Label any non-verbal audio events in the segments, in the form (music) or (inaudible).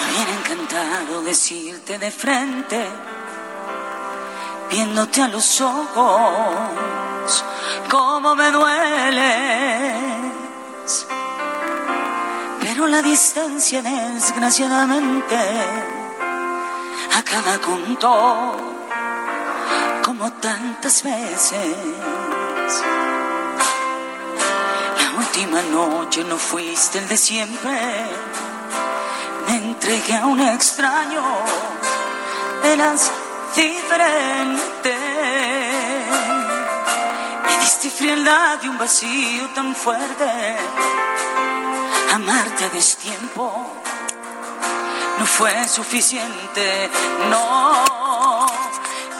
Me hubiera encantado decirte de frente, viéndote a los ojos, cómo me dueles. Pero la distancia, desgraciadamente, acaba con todo, como tantas veces. La última noche no fuiste el de siempre me entregué a un extraño, eras diferente. Me diste frialdad y un vacío tan fuerte. Amarte a destiempo no fue suficiente, no.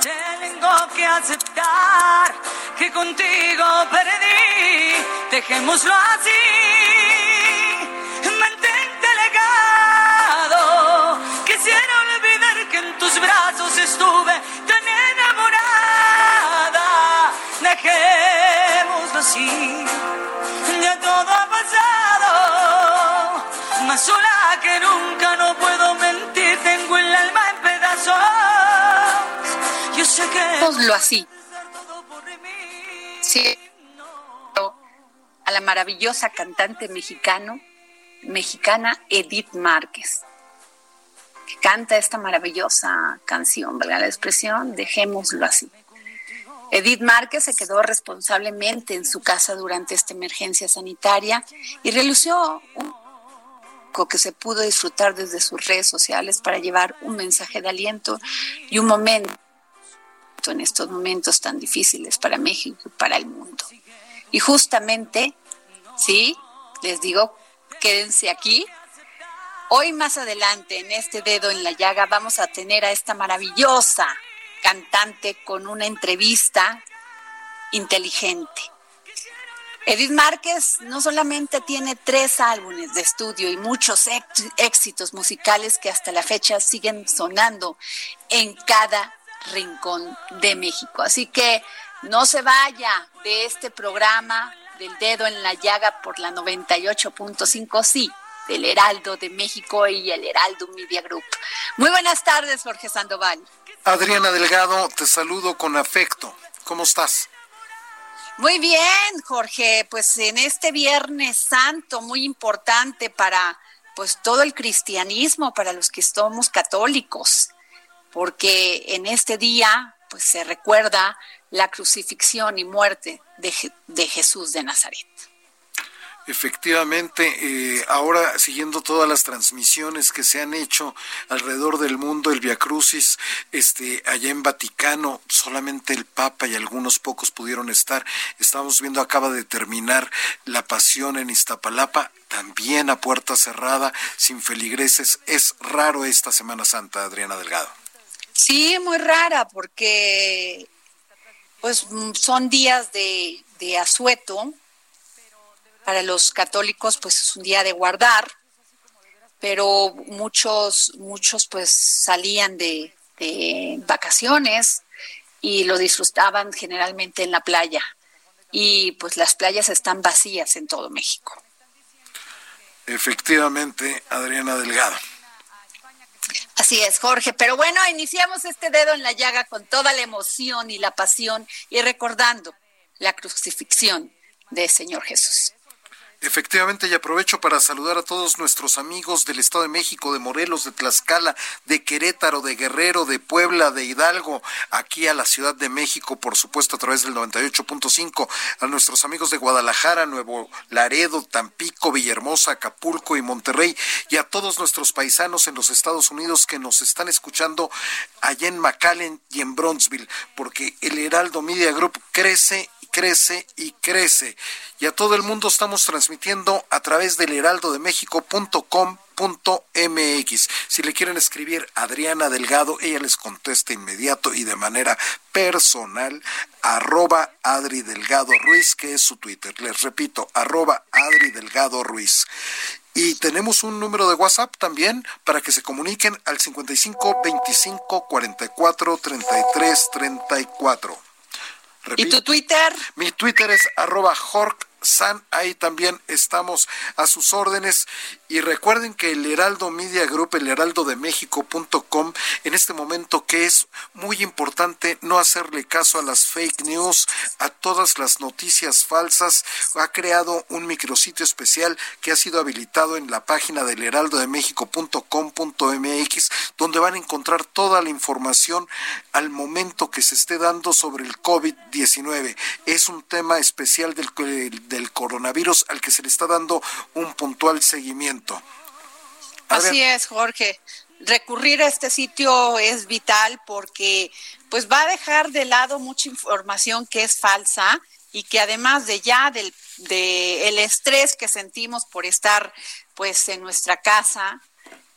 Tengo que aceptar que contigo perdí, dejémoslo así. Brazos estuve tan enamorada. Dejémoslo así. Ya todo ha pasado. Más sola que nunca no puedo mentir. Tengo el alma en pedazos. Yo sé que. Dejémoslo así. Sí. A la maravillosa cantante mexicano, mexicana Edith Márquez, que canta esta maravillosa canción, valga la expresión, dejémoslo así. Edith Márquez se quedó responsablemente en su casa durante esta emergencia sanitaria y relució un que se pudo disfrutar desde sus redes sociales para llevar un mensaje de aliento y un momento en estos momentos tan difíciles para México y para el mundo. Y justamente, sí, les digo, quédense aquí. Hoy más adelante, en este dedo en la llaga, vamos a tener a esta maravillosa cantante con una entrevista inteligente. Edith Márquez no solamente tiene tres álbumes de estudio y muchos éxitos musicales que hasta la fecha siguen sonando en cada rincón de México. Así que no se vaya de este programa del dedo en la llaga por la 98.5, sí, del Heraldo de México y el Heraldo Media Group. Muy buenas tardes, Jorge Sandoval. Adriana Delgado, te saludo con afecto. ¿Cómo estás? Muy bien, Jorge, pues en este Viernes Santo muy importante para pues todo el cristianismo, para los que somos católicos, porque en este día pues se recuerda la crucifixión y muerte de, de Jesús de Nazaret. Efectivamente, eh, ahora siguiendo todas las transmisiones que se han hecho alrededor del mundo, el Via Crucis, este, allá en Vaticano, solamente el Papa y algunos pocos pudieron estar. Estamos viendo, acaba de terminar la pasión en Iztapalapa, también a puerta cerrada, sin feligreses. Es raro esta Semana Santa, Adriana Delgado. Sí, muy rara, porque pues son días de, de asueto, para los católicos pues es un día de guardar, pero muchos, muchos pues salían de, de vacaciones y lo disfrutaban generalmente en la playa. Y pues las playas están vacías en todo México. Efectivamente, Adriana Delgado. Así es, Jorge. Pero bueno, iniciamos este dedo en la llaga con toda la emoción y la pasión y recordando la crucifixión del Señor Jesús. Efectivamente, y aprovecho para saludar a todos nuestros amigos del Estado de México, de Morelos, de Tlaxcala, de Querétaro, de Guerrero, de Puebla, de Hidalgo, aquí a la Ciudad de México, por supuesto, a través del 98.5, a nuestros amigos de Guadalajara, Nuevo Laredo, Tampico, Villahermosa, Acapulco y Monterrey, y a todos nuestros paisanos en los Estados Unidos que nos están escuchando allá en McAllen y en Bronzeville, porque el Heraldo Media Group crece crece y crece. Y a todo el mundo estamos transmitiendo a través del heraldodemexico.com.mx. Si le quieren escribir Adriana Delgado, ella les contesta inmediato y de manera personal, arroba Adri Delgado Ruiz, que es su Twitter. Les repito, arroba Adri Delgado Ruiz. Y tenemos un número de WhatsApp también para que se comuniquen al 55 25 44 33 34. ¿Y tu Twitter? Mi Twitter es arroba San, ahí también estamos a sus órdenes. Y recuerden que el Heraldo Media Group, el heraldo de México.com, en este momento que es muy importante no hacerle caso a las fake news, a todas las noticias falsas, ha creado un micrositio especial que ha sido habilitado en la página del heraldo de México.com.mx, donde van a encontrar toda la información al momento que se esté dando sobre el COVID-19. Es un tema especial del del coronavirus al que se le está dando un puntual seguimiento. Así es, Jorge. Recurrir a este sitio es vital porque pues va a dejar de lado mucha información que es falsa y que además de ya del de el estrés que sentimos por estar pues en nuestra casa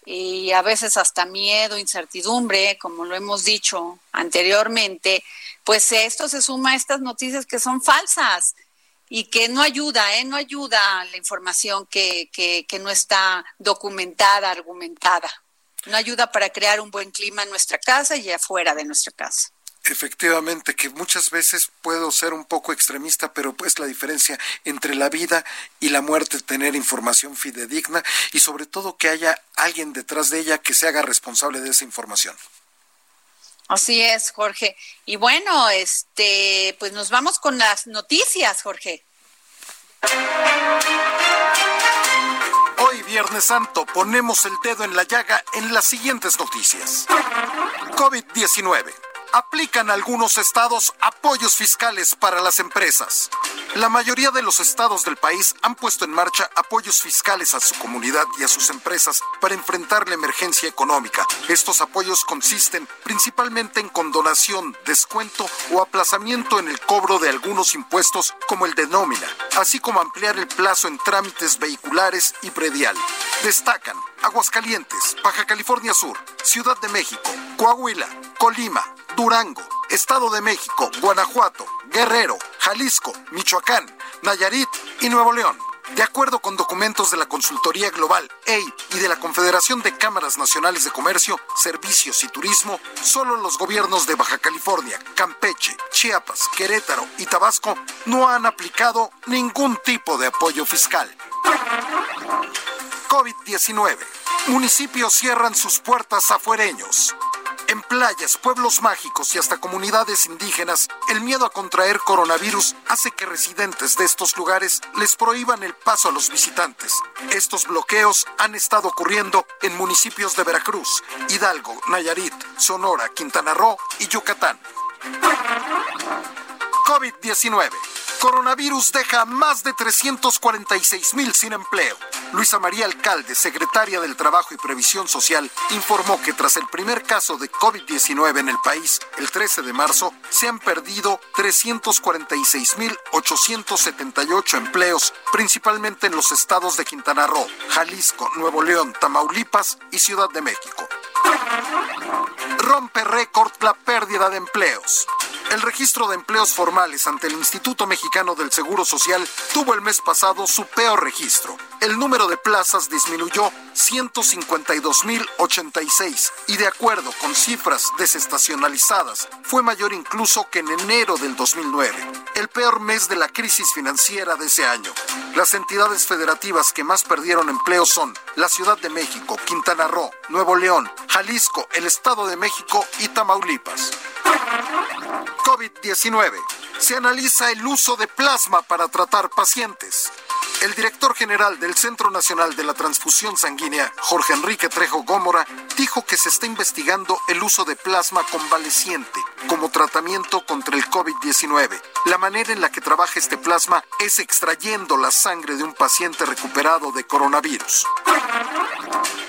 y a veces hasta miedo, incertidumbre, como lo hemos dicho anteriormente, pues esto se suma a estas noticias que son falsas y que no ayuda, ¿eh? no ayuda la información que, que, que no está documentada, argumentada. No ayuda para crear un buen clima en nuestra casa y afuera de nuestra casa. Efectivamente, que muchas veces puedo ser un poco extremista, pero pues la diferencia entre la vida y la muerte, tener información fidedigna y sobre todo que haya alguien detrás de ella que se haga responsable de esa información. Así es, Jorge. Y bueno, este, pues nos vamos con las noticias, Jorge. Hoy, Viernes Santo, ponemos el dedo en la llaga en las siguientes noticias. COVID-19 aplican algunos estados apoyos fiscales para las empresas. La mayoría de los estados del país han puesto en marcha apoyos fiscales a su comunidad y a sus empresas para enfrentar la emergencia económica. Estos apoyos consisten principalmente en condonación, descuento o aplazamiento en el cobro de algunos impuestos como el de nómina, así como ampliar el plazo en trámites vehiculares y predial. Destacan Aguascalientes, Baja California Sur, Ciudad de México, Coahuila, Colima, Durango, Estado de México, Guanajuato, Guerrero, Jalisco, Michoacán, Nayarit y Nuevo León. De acuerdo con documentos de la Consultoría Global EI y de la Confederación de Cámaras Nacionales de Comercio, Servicios y Turismo, solo los gobiernos de Baja California, Campeche, Chiapas, Querétaro y Tabasco no han aplicado ningún tipo de apoyo fiscal. COVID-19. Municipios cierran sus puertas a fuereños. En playas, pueblos mágicos y hasta comunidades indígenas, el miedo a contraer coronavirus hace que residentes de estos lugares les prohíban el paso a los visitantes. Estos bloqueos han estado ocurriendo en municipios de Veracruz, Hidalgo, Nayarit, Sonora, Quintana Roo y Yucatán. COVID-19. Coronavirus deja más de 346 mil sin empleo. Luisa María Alcalde, secretaria del Trabajo y Previsión Social, informó que tras el primer caso de COVID-19 en el país, el 13 de marzo, se han perdido 346 mil 878 empleos, principalmente en los estados de Quintana Roo, Jalisco, Nuevo León, Tamaulipas y Ciudad de México. Rompe récord la pérdida de empleos. El registro de empleos formales ante el Instituto Mexicano del Seguro Social tuvo el mes pasado su peor registro. El número de plazas disminuyó 152.086 y de acuerdo con cifras desestacionalizadas, fue mayor incluso que en enero del 2009, el peor mes de la crisis financiera de ese año. Las entidades federativas que más perdieron empleo son la Ciudad de México, Quintana Roo, Nuevo León, Jalisco, el Estado de México y Tamaulipas. COVID-19. Se analiza el uso de plasma para tratar pacientes. El director general del Centro Nacional de la Transfusión Sanguínea, Jorge Enrique Trejo Gómora, dijo que se está investigando el uso de plasma convaleciente como tratamiento contra el COVID-19. La manera en la que trabaja este plasma es extrayendo la sangre de un paciente recuperado de coronavirus.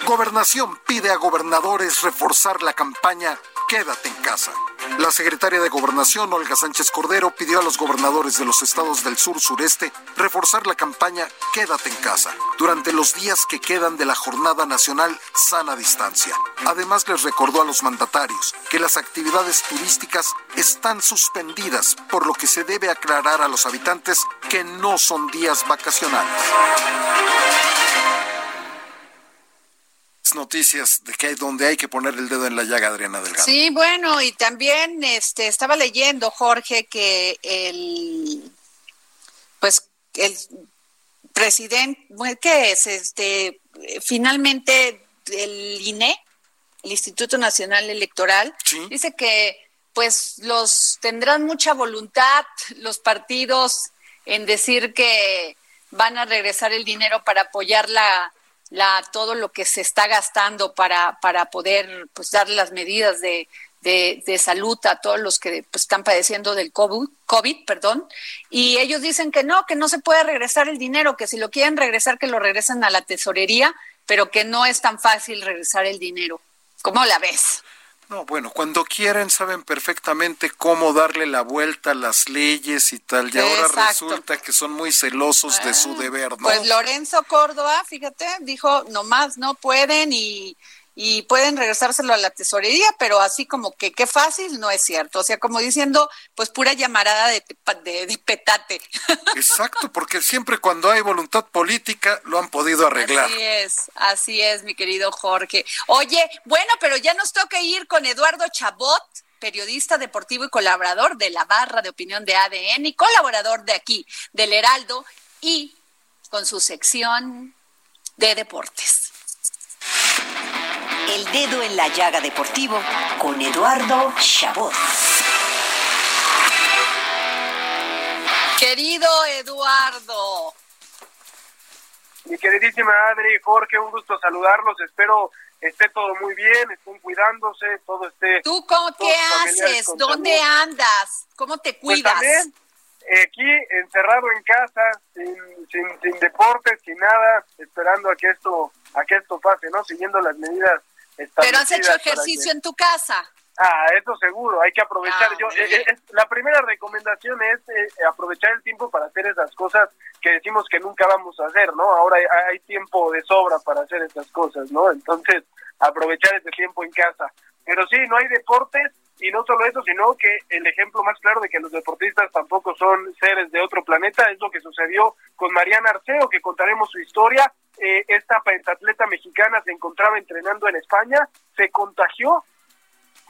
Gobernación pide a gobernadores reforzar la campaña Quédate en casa. La secretaria de Gobernación, Olga Sánchez Cordero, pidió a los gobernadores de los estados del sur-sureste reforzar la campaña Quédate en casa durante los días que quedan de la Jornada Nacional Sana Distancia. Además, les recordó a los mandatarios que las actividades turísticas están suspendidas, por lo que se debe aclarar a los habitantes que no son días vacacionales noticias de que hay donde hay que poner el dedo en la llaga, Adriana Delgado. Sí, bueno, y también este estaba leyendo, Jorge, que el pues el presidente, ¿qué es? Este finalmente el INE, el Instituto Nacional Electoral, dice que pues los tendrán mucha voluntad los partidos en decir que van a regresar el dinero para apoyar la la, todo lo que se está gastando para, para poder pues, dar las medidas de, de, salud a todos los que pues, están padeciendo del COVID, COVID, perdón, y ellos dicen que no, que no se puede regresar el dinero, que si lo quieren regresar, que lo regresen a la tesorería, pero que no es tan fácil regresar el dinero. ¿Cómo la ves? No, bueno, cuando quieren saben perfectamente cómo darle la vuelta a las leyes y tal, y ahora resulta que son muy celosos de su ah, deber, ¿no? Pues Lorenzo Córdoba, fíjate, dijo, nomás no pueden y y pueden regresárselo a la tesorería, pero así como que qué fácil, no es cierto. O sea, como diciendo, pues pura llamarada de, de, petate. (laughs) Exacto, porque siempre cuando hay voluntad política lo han podido arreglar. Así es, así es, mi querido Jorge. Oye, bueno, pero ya nos toca ir con Eduardo Chabot periodista deportivo y colaborador de la barra de opinión de ADN y colaborador de aquí, del Heraldo, y con su sección de deportes. El dedo en la llaga deportivo con Eduardo Chabot. Querido Eduardo. Mi queridísima Adri, Jorge, un gusto saludarlos. Espero esté todo muy bien, estén cuidándose, todo esté. ¿Tú cómo, qué haces? ¿Dónde andas? ¿Cómo te pues cuidas? Eh, aquí encerrado en casa, sin, sin, sin deportes, sin nada, esperando a que esto a que esto pase, ¿no? Siguiendo las medidas pero has hecho ejercicio en tu casa. Ah, eso seguro, hay que aprovechar. Ah, Yo, eh, eh, la primera recomendación es eh, aprovechar el tiempo para hacer esas cosas que decimos que nunca vamos a hacer, ¿no? Ahora hay, tiempo de sobra para hacer esas cosas, ¿no? Entonces, aprovechar ese tiempo en casa. Pero sí, no hay deportes y no solo eso, sino que el ejemplo más claro de que los deportistas tampoco son seres de otro planeta es lo que sucedió con Mariana Arceo, que contaremos su historia eh, esta pentatleta mexicana se encontraba entrenando en España, se contagió,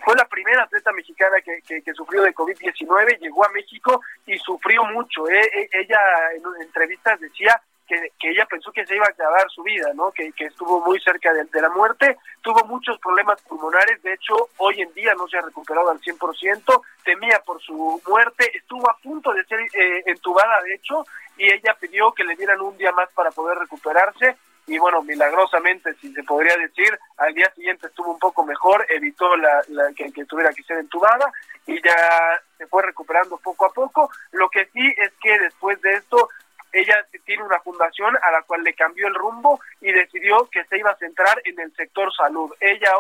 fue la primera atleta mexicana que, que, sufrió de COVID-19, llegó a México y sufrió mucho. Eh, eh, ella en entrevistas decía que, que, ella pensó que se iba a acabar su vida, ¿no? Que, estuvo muy cerca de, la muerte, tuvo muchos problemas pulmonares, de hecho hoy en día no se ha recuperado al 100%, temía por su muerte, estuvo a punto de ser eh, entubada, de hecho, y ella pidió que le dieran un día más para poder recuperarse, y bueno, milagrosamente, si se podría decir, al día siguiente estuvo un poco mejor, evitó la, que, tuviera que ser entubada y ya se fue recuperando poco a poco. Lo que sí es que después de esto ella tiene una fundación a la cual le cambió el rumbo y decidió que se iba a centrar en el sector salud. Ella,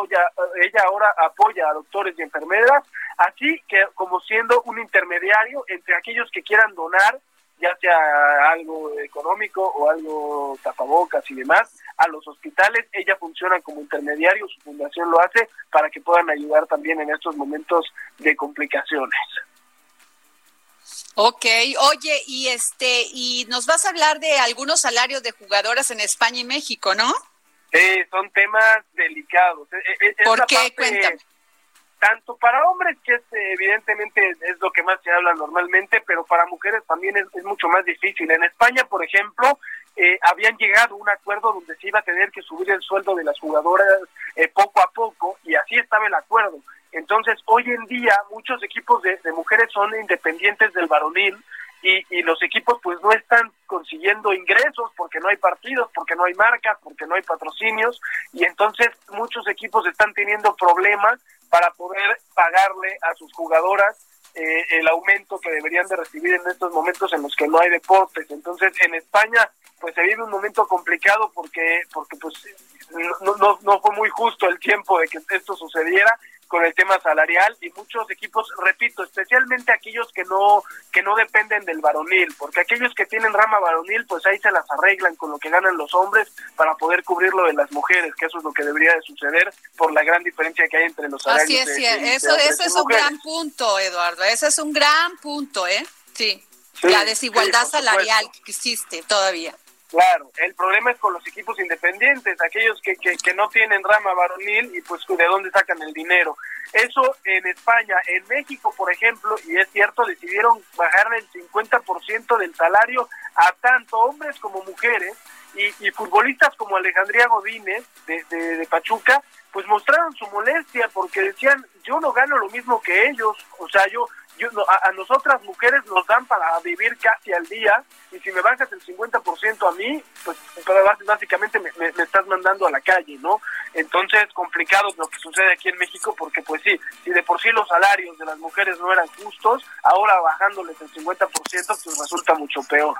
ella ahora apoya a doctores y enfermeras, así que como siendo un intermediario entre aquellos que quieran donar, ya sea algo económico o algo tapabocas y demás, a los hospitales. Ella funciona como intermediario, su fundación lo hace para que puedan ayudar también en estos momentos de complicaciones. Ok, oye, y este, y nos vas a hablar de algunos salarios de jugadoras en España y México, ¿no? Sí, son temas delicados. E, e, ¿Por qué? Cuéntame. Tanto para hombres, que es, evidentemente es lo que más se habla normalmente, pero para mujeres también es, mucho más difícil. En España, por ejemplo, eh, habían llegado a un acuerdo donde se iba a tener que subir el sueldo de las jugadoras eh, poco a poco y estaba el acuerdo. Entonces, hoy en día muchos equipos de, mujeres son independientes del varonil y, y, los equipos pues no están consiguiendo ingresos porque no hay partidos, porque no hay marcas, porque no hay patrocinios y entonces muchos equipos están teniendo problemas para poder pagarle a sus jugadoras eh, el aumento que deberían de recibir en estos momentos en los que no hay deportes. Entonces, en España, pues se vive un momento complicado porque, porque pues no, no, no fue muy justo el tiempo de que esto sucediera con el tema salarial y muchos equipos, repito, especialmente aquellos que no que no dependen del varonil, porque aquellos que tienen rama varonil, pues ahí se las arreglan con lo que ganan los hombres para poder cubrir lo de las mujeres, que eso es lo que debería de suceder por la gran diferencia que hay entre los salarios. Así es, eso, eso es un gran punto, Eduardo, eso es un gran punto, ¿eh? Sí, la desigualdad salarial que existe todavía. Claro, el problema es con los equipos independientes, aquellos que, que, que, no tienen rama varonil y pues de dónde sacan el dinero. Eso en España, en México, por ejemplo, y es cierto, decidieron bajar el 50% del salario a tanto hombres como mujeres y, y futbolistas como Alejandría Godínez de, de Pachuca, pues mostraron su molestia porque decían, yo no gano lo mismo que ellos, o sea, yo yo, a, nosotras mujeres nos dan para vivir casi al día y si me bajas el 50% a mí, pues básicamente me, me, estás mandando a la calle, ¿no? Entonces, complicado lo que sucede aquí en México porque pues sí, si de por sí los salarios de las mujeres no eran justos, ahora bajándoles el 50% pues resulta mucho peor.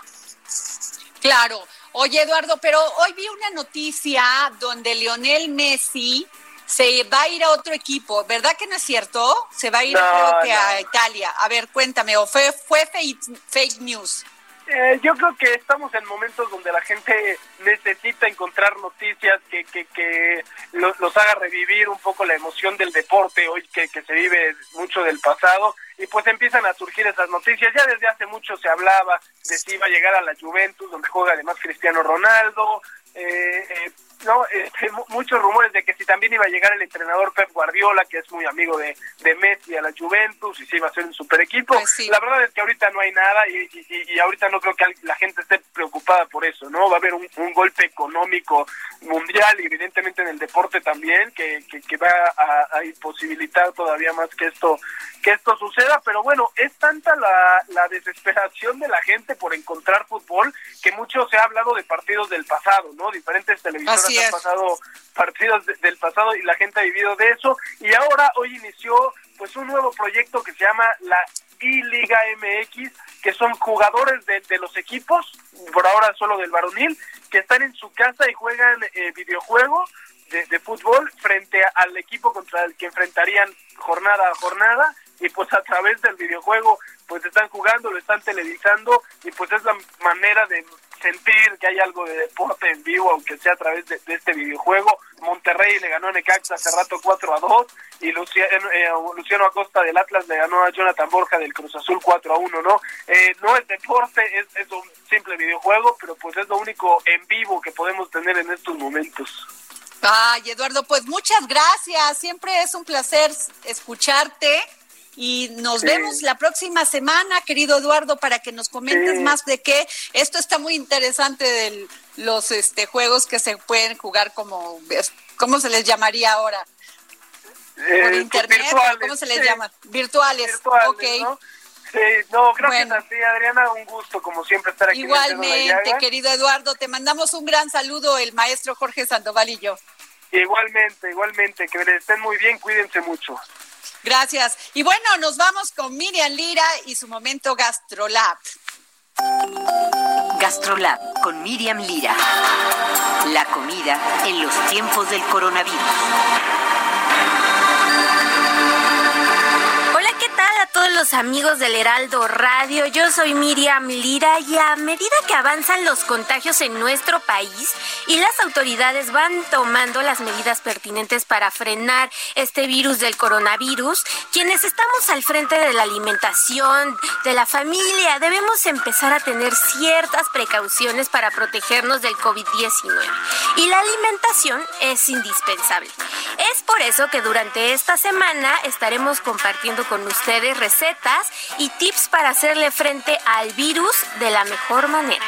Claro. Oye, Eduardo, pero hoy vi una noticia donde Lionel Messi se va a ir a otro equipo, ¿verdad que no es cierto? Se va a ir creo que a Italia. A ver, cuéntame, ¿o fue, fue fake, news? Eh, yo creo que estamos en momentos donde la gente necesita encontrar noticias que, que, que los, haga revivir un poco la emoción del deporte, hoy que, que se vive mucho del pasado, y pues empiezan a surgir esas noticias. Ya desde hace mucho se hablaba de si iba a llegar a la Juventus, donde juega además Cristiano Ronaldo, eh, eh, no este, muchos rumores de que si también iba a llegar el entrenador Pep Guardiola que es muy amigo de, de Messi a la Juventus y si iba a ser un super equipo. Pues la verdad es que ahorita no hay nada y, y, ahorita no creo que la gente esté preocupada por eso no va a haber un, golpe económico mundial y evidentemente en el deporte también que, que, va a, a, imposibilitar todavía más que esto que esto suceda. Pero bueno es tanta la, la desesperación de la gente por encontrar fútbol que mucho se ha hablado de partidos del pasado no diferentes televisoras han pasado partidos del pasado y la gente ha vivido de eso. Y ahora hoy inició pues un nuevo proyecto que se llama la I-Liga MX que son jugadores de, los equipos por ahora solo del varonil que están en su casa y juegan eh, videojuego de, de fútbol frente al equipo contra el que enfrentarían jornada a jornada. Y pues a través del videojuego pues están jugando, lo están televisando y pues es la manera de sentir que hay algo de deporte en vivo, aunque sea a través de, este videojuego. Monterrey le ganó a Necaxa hace rato 4 a 2 y Luciano, eh, Luciano Acosta del Atlas le ganó a Jonathan Borja del Cruz Azul 4 a 1, ¿no? Eh, no es deporte, es, es un simple videojuego, pero pues es lo único en vivo que podemos tener en estos momentos. Ay, Eduardo, pues muchas gracias. Siempre es un placer escucharte y nos vemos la próxima semana, querido Eduardo, para que nos comentes más de qué. Esto está muy interesante de los este, juegos que se pueden jugar como, ¿cómo se les llamaría ahora? Por eh, pues, internet, ¿cómo se les llama? Virtuales. Virtuales ¿no? Sí, no, gracias a ti, Adriana, un gusto como siempre estar aquí. Igualmente, querido Eduardo, te mandamos un gran saludo, el maestro Jorge Sandoval y yo. Igualmente, igualmente, que estén muy bien, cuídense mucho. Gracias. Y bueno, nos vamos con Miriam Lira y su momento GastroLab. GastroLab con Miriam Lira. La comida en los tiempos del coronavirus. Los amigos del Heraldo Radio. Yo soy Miriam Lira y a medida que avanzan los contagios en nuestro país y las autoridades van tomando las medidas pertinentes para frenar este virus del coronavirus, quienes estamos al frente de la alimentación, de la familia, debemos empezar a tener ciertas precauciones para protegernos del COVID-19. Y la alimentación es indispensable. Es por eso que durante esta semana estaremos compartiendo con ustedes recetas y tips para hacerle frente al virus de la mejor manera.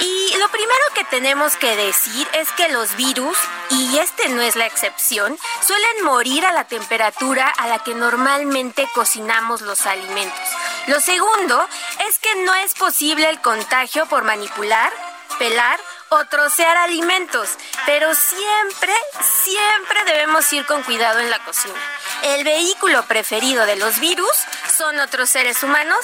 Y lo primero que tenemos que decir es que los virus, y este no es la excepción, suelen morir a la temperatura a la que normalmente cocinamos los alimentos. Lo segundo es que no es posible el contagio por manipular, pelar o trocear alimentos, pero siempre, siempre debemos ir con cuidado en la cocina. El vehículo preferido de los virus son otros seres humanos,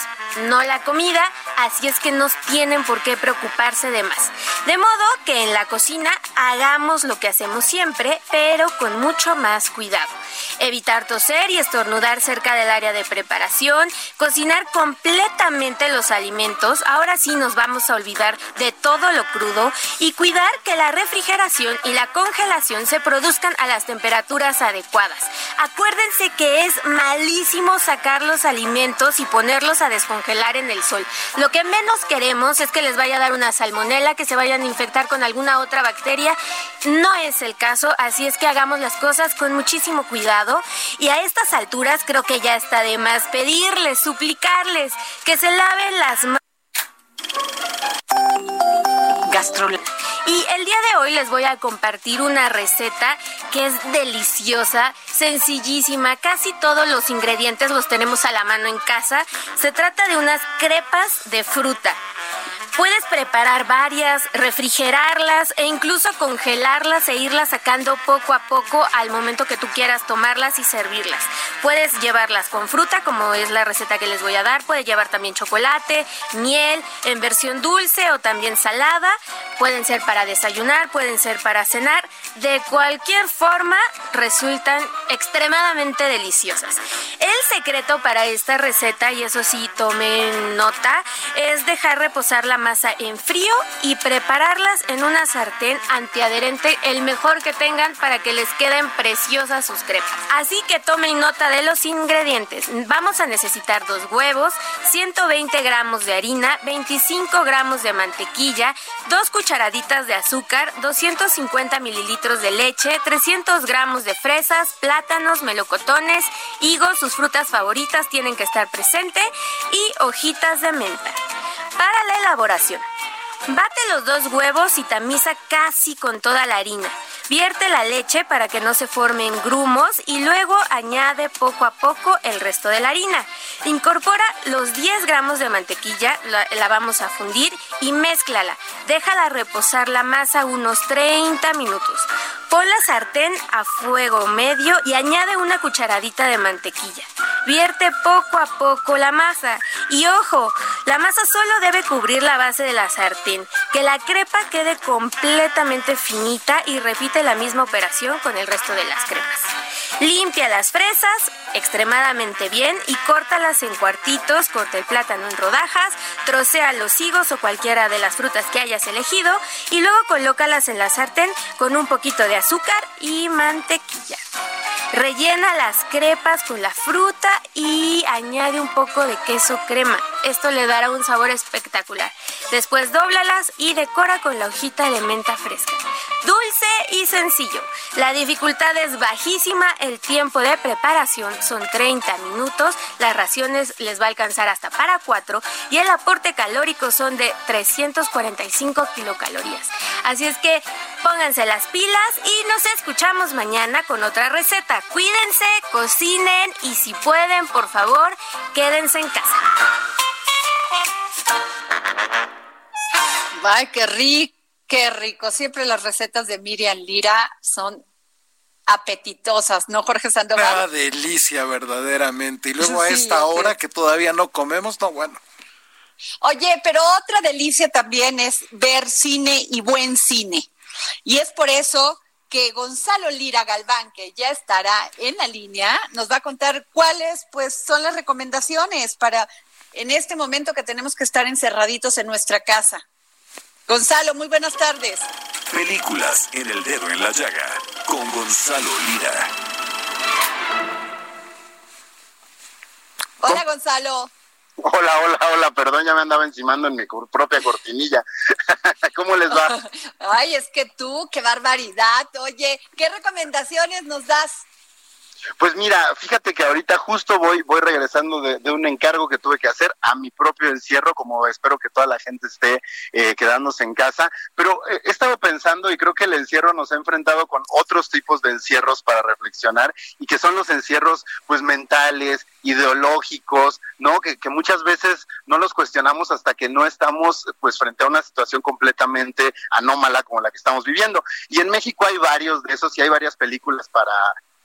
no la comida, así es que no tienen por qué preocuparse de más. De modo que en la cocina hagamos lo que hacemos siempre, pero con mucho más cuidado. Evitar toser y estornudar cerca del área de preparación, cocinar completamente los alimentos, ahora sí nos vamos a olvidar de todo lo crudo y cuidar que la refrigeración y la congelación se produzcan a las temperaturas adecuadas. Acuérdense que es malísimo sacar los alimentos y ponerlos a descongelar en el sol. Lo que menos queremos es que les vaya a dar una salmonela, que se vayan a infectar con alguna otra bacteria. No es el caso, así es que hagamos las cosas con muchísimo cuidado y a estas alturas creo que ya está de más pedirles, suplicarles que se laven las manos. Y el día de hoy les voy a compartir una receta que es deliciosa, sencillísima. Casi todos los ingredientes los tenemos a la mano en casa. Se trata de unas crepas de fruta. Puedes preparar varias, refrigerarlas e incluso congelarlas e irlas sacando poco a poco al momento que tú quieras tomarlas y servirlas. Puedes llevarlas con fruta, como es la receta que les voy a dar. Puedes llevar también chocolate, miel, en versión dulce o también salada. Pueden ser para desayunar, pueden ser para cenar. De cualquier forma, resultan extremadamente deliciosas. El secreto para esta receta, y eso sí, tomen nota, es dejar reposar la masa en frío y prepararlas en una sartén antiadherente, el mejor que tengan para que les queden preciosas sus crepas. Así que tomen nota de los ingredientes. Vamos a necesitar dos huevos, 120 gramos de harina, 25 gramos de mantequilla, dos cucharaditas de azúcar, 250 mililitros de leche, 300 gramos de fresas, plátanos, melocotones, higos, sus frutas favoritas tienen que estar presentes y hojitas de menta. Para la elaboración, bate los dos huevos y tamiza casi con toda la harina. Vierte la leche para que no se formen grumos y luego añade poco a poco el resto de la harina. Incorpora los 10 gramos de mantequilla, la, la, vamos a fundir y mézclala. Déjala reposar la masa unos 30 minutos. Pon la sartén a fuego medio y añade una cucharadita de mantequilla. Vierte poco a poco la masa. Y ojo, la masa solo debe cubrir la base de la sartén. Que la crepa quede completamente finita y repite la misma operación con el resto de las crepas. Limpia las fresas extremadamente bien y córtalas en cuartitos, corta el plátano en rodajas, trocea los higos o cualquiera de las frutas que hayas elegido y luego colócalas en la sartén con un poquito de azúcar y mantequilla. Rellena las crepas con la fruta y añade un poco de queso crema. Esto le dará un sabor espectacular. Después dóblalas y decora con la hojita de menta fresca. Dulce y sencillo. La dificultad es bajísima, el tiempo de preparación son 30 minutos, las raciones les va a alcanzar hasta para 4 y el aporte calórico son de 345 kilocalorías. Así es que pónganse las pilas y nos escuchamos mañana con otra receta. Cuídense, cocinen y si pueden, por favor, quédense en casa. Ay, qué rico, qué rico. Siempre las recetas de Miriam Lira son apetitosas, ¿no, Jorge Sandoval? Una delicia, verdaderamente. Y luego a esta hora que todavía no comemos, no, bueno. Oye, pero otra delicia también es ver cine y buen cine. Y es por eso que Gonzalo Lira Galván, que ya estará en la línea, nos va a contar cuáles pues son las recomendaciones para en este momento que tenemos que estar encerraditos en nuestra casa. Gonzalo, muy buenas tardes. Películas en el dedo en la llaga con Gonzalo Lira. Hola, Gonzalo. Hola, hola, hola, perdón, ya me andaba encimando en mi propia cortinilla. (laughs) ¿Cómo les va? (laughs) Ay, es que tú, qué barbaridad. Oye, ¿qué recomendaciones nos das? Pues mira, fíjate que ahorita justo voy, voy regresando de, un encargo que tuve que hacer a mi propio encierro, como espero que toda la gente esté eh, quedándose en casa. Pero eh, he estado pensando y creo que el encierro nos ha enfrentado con otros tipos de encierros para reflexionar y que son los encierros pues mentales, ideológicos, ¿no? Que, que muchas veces no los cuestionamos hasta que no estamos pues frente a una situación completamente anómala como la que estamos viviendo. Y en México hay varios de esos y hay varias películas para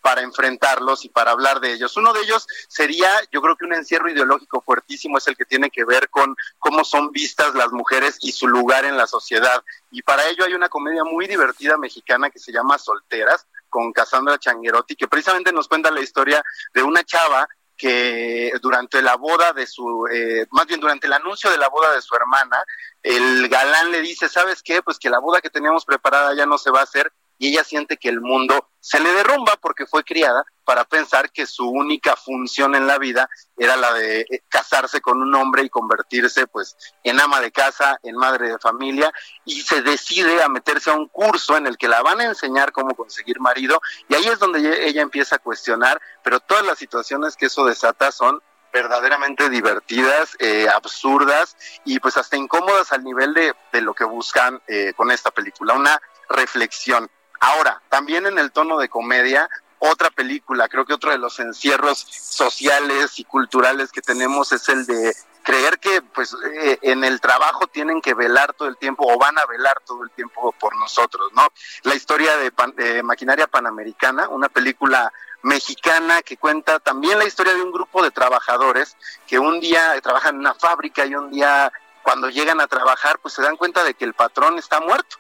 para enfrentarlos y para hablar de ellos. Uno de ellos sería, yo creo que un encierro ideológico fuertísimo es el que tiene que ver con cómo son vistas las mujeres y su lugar en la sociedad. Y para ello hay una comedia muy divertida mexicana que se llama Solteras, con Cassandra Changuerotti, que precisamente nos cuenta la historia de una chava que durante la boda de su, eh, más bien durante el anuncio de la boda de su hermana, el galán le dice, ¿sabes qué? Pues que la boda que teníamos preparada ya no se va a hacer y ella siente que el mundo se le derrumba porque fue criada para pensar que su única función en la vida era la de eh, casarse con un hombre y convertirse pues en ama de casa, en madre de familia y se decide a meterse a un curso en el que la van a enseñar cómo conseguir marido y ahí es donde ella empieza a cuestionar, pero todas las situaciones que eso desata son verdaderamente divertidas, eh, absurdas y pues hasta incómodas al nivel de, de lo que buscan eh, con esta película, una reflexión. Ahora, también en el tono de comedia, otra película, creo que otro de los encierros sociales y culturales que tenemos es el de creer que pues eh, en el trabajo tienen que velar todo el tiempo o van a velar todo el tiempo por nosotros, ¿no? La historia de, de Maquinaria Panamericana, una película mexicana que cuenta también la historia de un grupo de trabajadores que un día trabajan en una fábrica y un día cuando llegan a trabajar pues se dan cuenta de que el patrón está muerto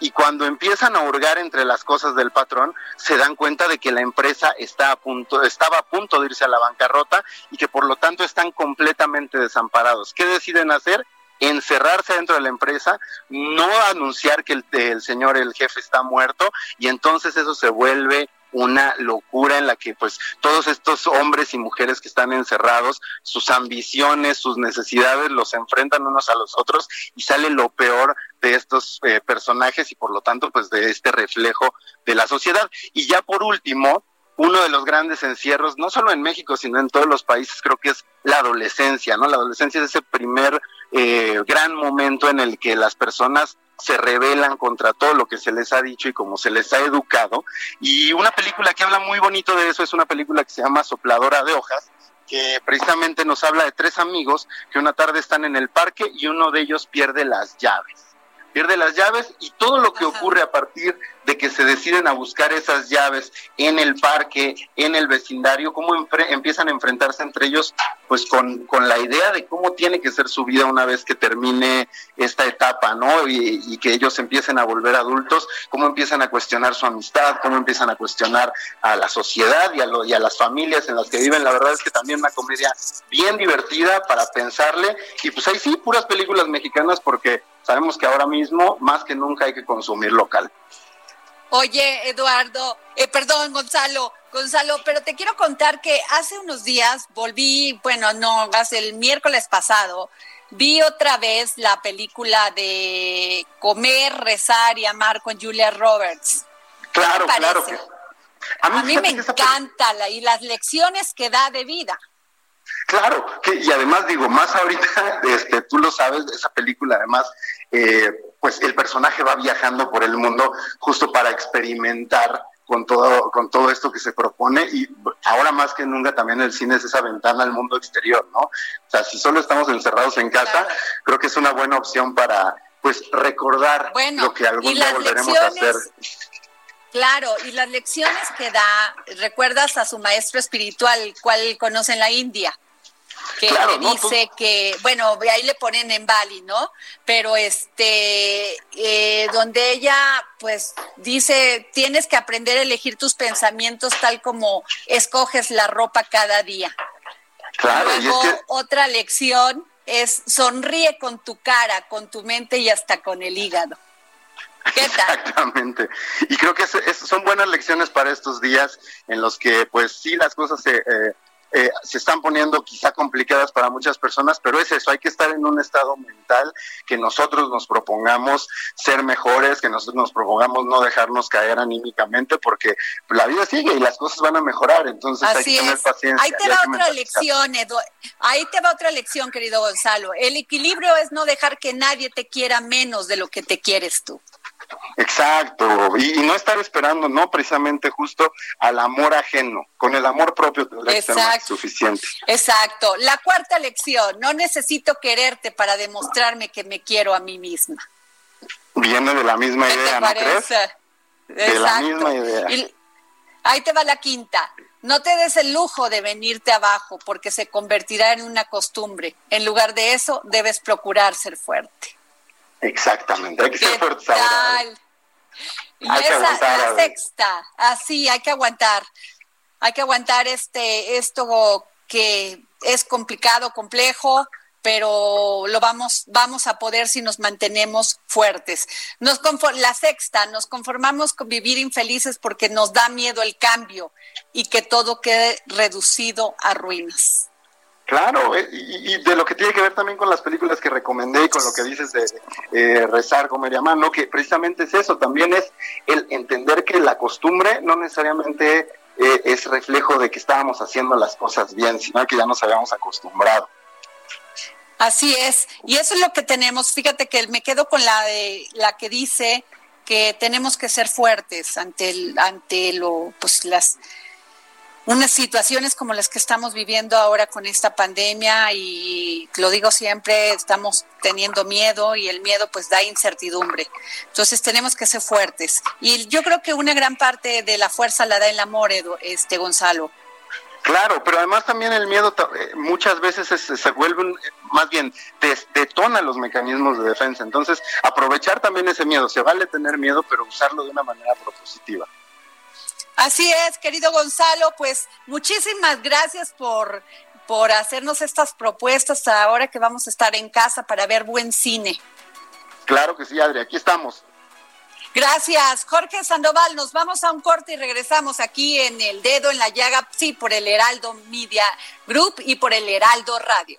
y cuando empiezan a hurgar entre las cosas del patrón, se dan cuenta de que la empresa está a punto, estaba a punto de irse a la bancarrota y que por lo tanto están completamente desamparados. ¿Qué deciden hacer? encerrarse dentro de la empresa, no anunciar que el, el, señor, el jefe está muerto y entonces eso se vuelve una locura en la que pues todos estos hombres y mujeres que están encerrados, sus ambiciones, sus necesidades los enfrentan unos a los otros y sale lo peor de estos eh, personajes y por lo tanto pues de este reflejo de la sociedad. Y ya por último, uno de los grandes encierros, no solo en México, sino en todos los países, creo que es la adolescencia, ¿no? La adolescencia es ese primer eh, gran momento en el que las personas se rebelan contra todo lo que se les ha dicho y como se les ha educado. Y una película que habla muy bonito de eso es una película que se llama Sopladora de Hojas, que precisamente nos habla de tres amigos que una tarde están en el parque y uno de ellos pierde las llaves pierde las llaves y todo lo que ocurre a partir de que se deciden a buscar esas llaves en el parque, en el vecindario, cómo empiezan a enfrentarse entre ellos, pues con, con, la idea de cómo tiene que ser su vida una vez que termine esta etapa, ¿no? Y, que ellos empiecen a volver adultos, cómo empiezan a cuestionar su amistad, cómo empiezan a cuestionar a la sociedad y a, y a las familias en las que viven. La verdad es que también una comedia bien divertida para pensarle. Y pues ahí sí, puras películas mexicanas porque sabemos que ahora mismo más que nunca hay que consumir local. Oye, Eduardo, eh, perdón, Gonzalo, Gonzalo, pero te quiero contar que hace unos días volví, bueno, no, hace el miércoles pasado, vi otra vez la película de Comer, Rezar y Amar con Julia Roberts. Claro, claro. a mí, me encanta la, y las lecciones que da de vida. Claro, que, y además digo, más ahorita, (laughs) este, tú lo sabes, esa película además, eh, pues el personaje va viajando por el mundo justo para experimentar con todo, con todo esto que se propone y ahora más que nunca también el cine es esa ventana al mundo exterior, ¿no? O sea, si solo estamos encerrados en casa, creo que es una buena opción para pues recordar lo que algún día volveremos a hacer. Claro, y las lecciones que da, recuerdas a su maestro espiritual, cual conoce en la India, que le dice que, bueno, ahí le ponen en Bali, ¿no? Pero este, eh, donde ella, pues, dice, tienes que aprender a elegir tus pensamientos tal como escoges la ropa cada día. Claro, Luego, otra lección es sonríe con tu cara, con tu mente y hasta con el hígado. Exactamente. Y creo que son buenas lecciones para estos días en los que, pues sí, las cosas se, eh, eh, se están poniendo quizá complicadas para muchas personas, pero es eso, hay que estar en un estado mental que nosotros nos propongamos ser mejores, que nosotros nos propongamos no dejarnos caer anímicamente, porque la vida sigue y las cosas van a mejorar, entonces hay que tener paciencia. Ahí te va otra lección, Edu. Ahí te va otra lección, querido Gonzalo. El equilibrio es no dejar que nadie te quiera menos de lo que te quieres tú. Exacto, y, no estar esperando, no precisamente justo al amor ajeno, con el amor propio ser suficiente. Exacto, la cuarta lección, no necesito quererte para demostrarme que me quiero a mí misma. Viene de la misma idea, ¿no crees? De la misma idea. ahí te va la quinta. No te des el lujo de venirte abajo porque se convertirá en una costumbre. En lugar de eso, debes procurar ser fuerte. Exactamente, hay que ser fuertes Y esa, la sexta, así, hay que aguantar. Hay que aguantar este, esto que es complicado, complejo, pero lo vamos, vamos a poder si nos mantenemos fuertes. Nos la sexta, nos conformamos con vivir infelices porque nos da miedo el cambio y que todo quede reducido a ruinas. Claro, eh, y, de lo que tiene que ver también con las películas que recomendé y con lo que dices de eh, rezar, comer y amar, ¿no? Que precisamente es eso, también es el entender que la costumbre no necesariamente eh, es reflejo de que estábamos haciendo las cosas bien, sino que ya nos habíamos acostumbrado. Así es, y eso es lo que tenemos. Fíjate que me quedo con la de la que dice que tenemos que ser fuertes ante el, ante lo, pues las unas situaciones como las que estamos viviendo ahora con esta pandemia y lo digo siempre, estamos teniendo miedo y el miedo pues da incertidumbre. Entonces tenemos que ser fuertes. Y yo creo que una gran parte de la fuerza la da el amor, este Gonzalo. Claro, pero además también el miedo eh, muchas veces se vuelve, más bien, detona los mecanismos de defensa. Entonces, aprovechar también ese miedo. Se vale tener miedo, pero usarlo de una manera propositiva. Así es, querido Gonzalo, pues muchísimas gracias por, por hacernos estas propuestas ahora que vamos a estar en casa para ver buen cine. Claro que sí, Adri, aquí estamos. Gracias, Jorge Sandoval. Nos vamos a un corte y regresamos aquí en El Dedo en la Llaga, sí, por el Heraldo Media Group y por el Heraldo Radio.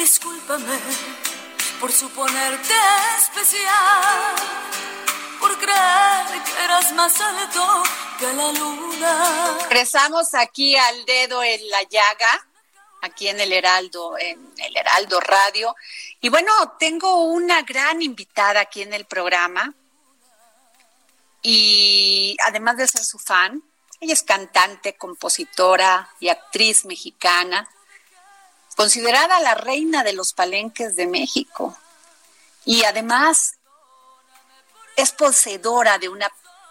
Discúlpame por suponerte especial, por creer que eras más alto que la luna. Regresamos aquí al dedo en la llaga, aquí en el Heraldo, en el Heraldo Radio. Y bueno, tengo una gran invitada aquí en el programa. Y además de ser su fan, ella es cantante, compositora y actriz mexicana considerada la reina de los palenques de México. Y además es poseedora de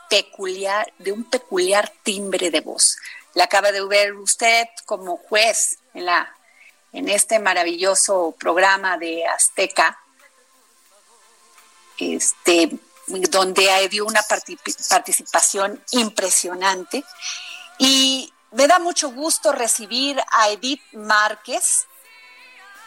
peculiar, de un peculiar timbre de voz. La acaba de ver usted como juez en la en este maravilloso programa de Azteca, este, donde dio una participación impresionante. Y me da mucho gusto recibir a Edith Márquez,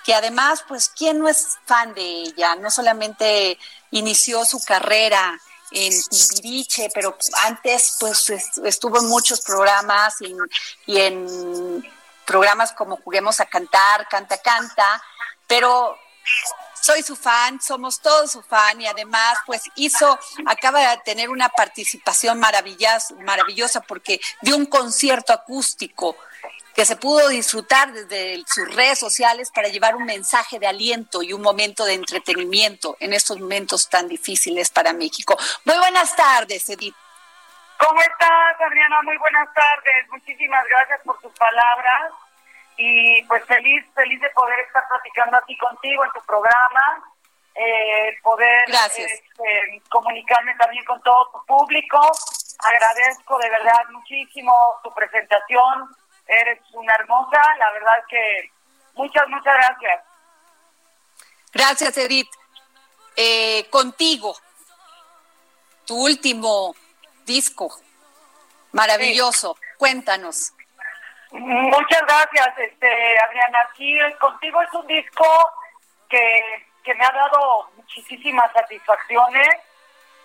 que además, pues, ¿quién no es fan de ella? No solamente inició su carrera en Timbiriche, pero antes, pues, estuvo en muchos programas y, en programas como Juguemos a Cantar, Canta Canta, pero soy su fan, somos todos su fan y además pues hizo, acaba de tener una participación maravillosa porque dio un concierto acústico que se pudo disfrutar desde sus redes sociales para llevar un mensaje de aliento y un momento de entretenimiento en estos momentos tan difíciles para México. Muy buenas tardes, Edith. ¿Cómo estás, Adriana? Muy buenas tardes. Muchísimas gracias por tus palabras y pues feliz, feliz de poder estar platicando aquí contigo en tu programa, eh, poder este, comunicarme también con todo tu público. Agradezco de verdad muchísimo tu presentación. Eres una hermosa, la verdad que muchas, muchas gracias. Gracias, Edith. Eh, contigo, tu último disco, maravilloso. Cuéntanos. Muchas gracias, este, Adriana. Aquí contigo es un disco que, que me ha dado muchísimas satisfacciones.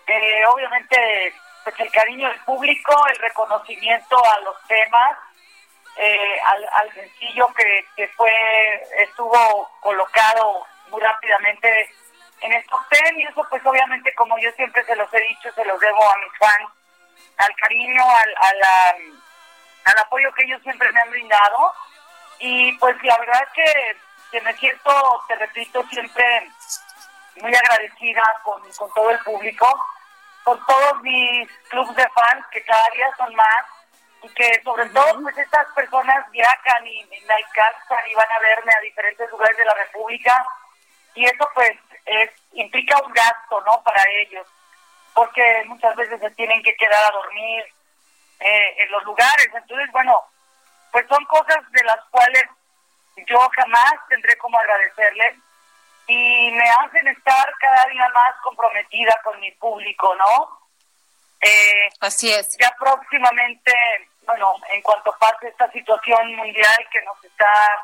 Eh, obviamente, pues el cariño del público, el reconocimiento a los temas, eh, al, al, sencillo que, que fue estuvo colocado muy rápidamente en estos ten y eso pues obviamente como yo siempre se los he dicho se los debo a mis fans al cariño al, a al apoyo que ellos siempre me han brindado. Y pues la verdad que, que me siento, te repito, siempre muy agradecida con, con todo el público, con todos mis clubes de fans, que cada día son más, y que sobre todo pues estas personas viajan y, me alcanzan y van a verme a diferentes lugares de la República, y eso pues es, implica un gasto, ¿no?, para ellos, porque muchas veces se tienen que quedar a dormir, eh, en los lugares. Entonces, bueno, pues son cosas de las cuales yo jamás tendré como agradecerles y me hacen estar cada día más comprometida con mi público, ¿no? Eh, Así es. Ya próximamente, bueno, en cuanto pase esta situación mundial que nos está,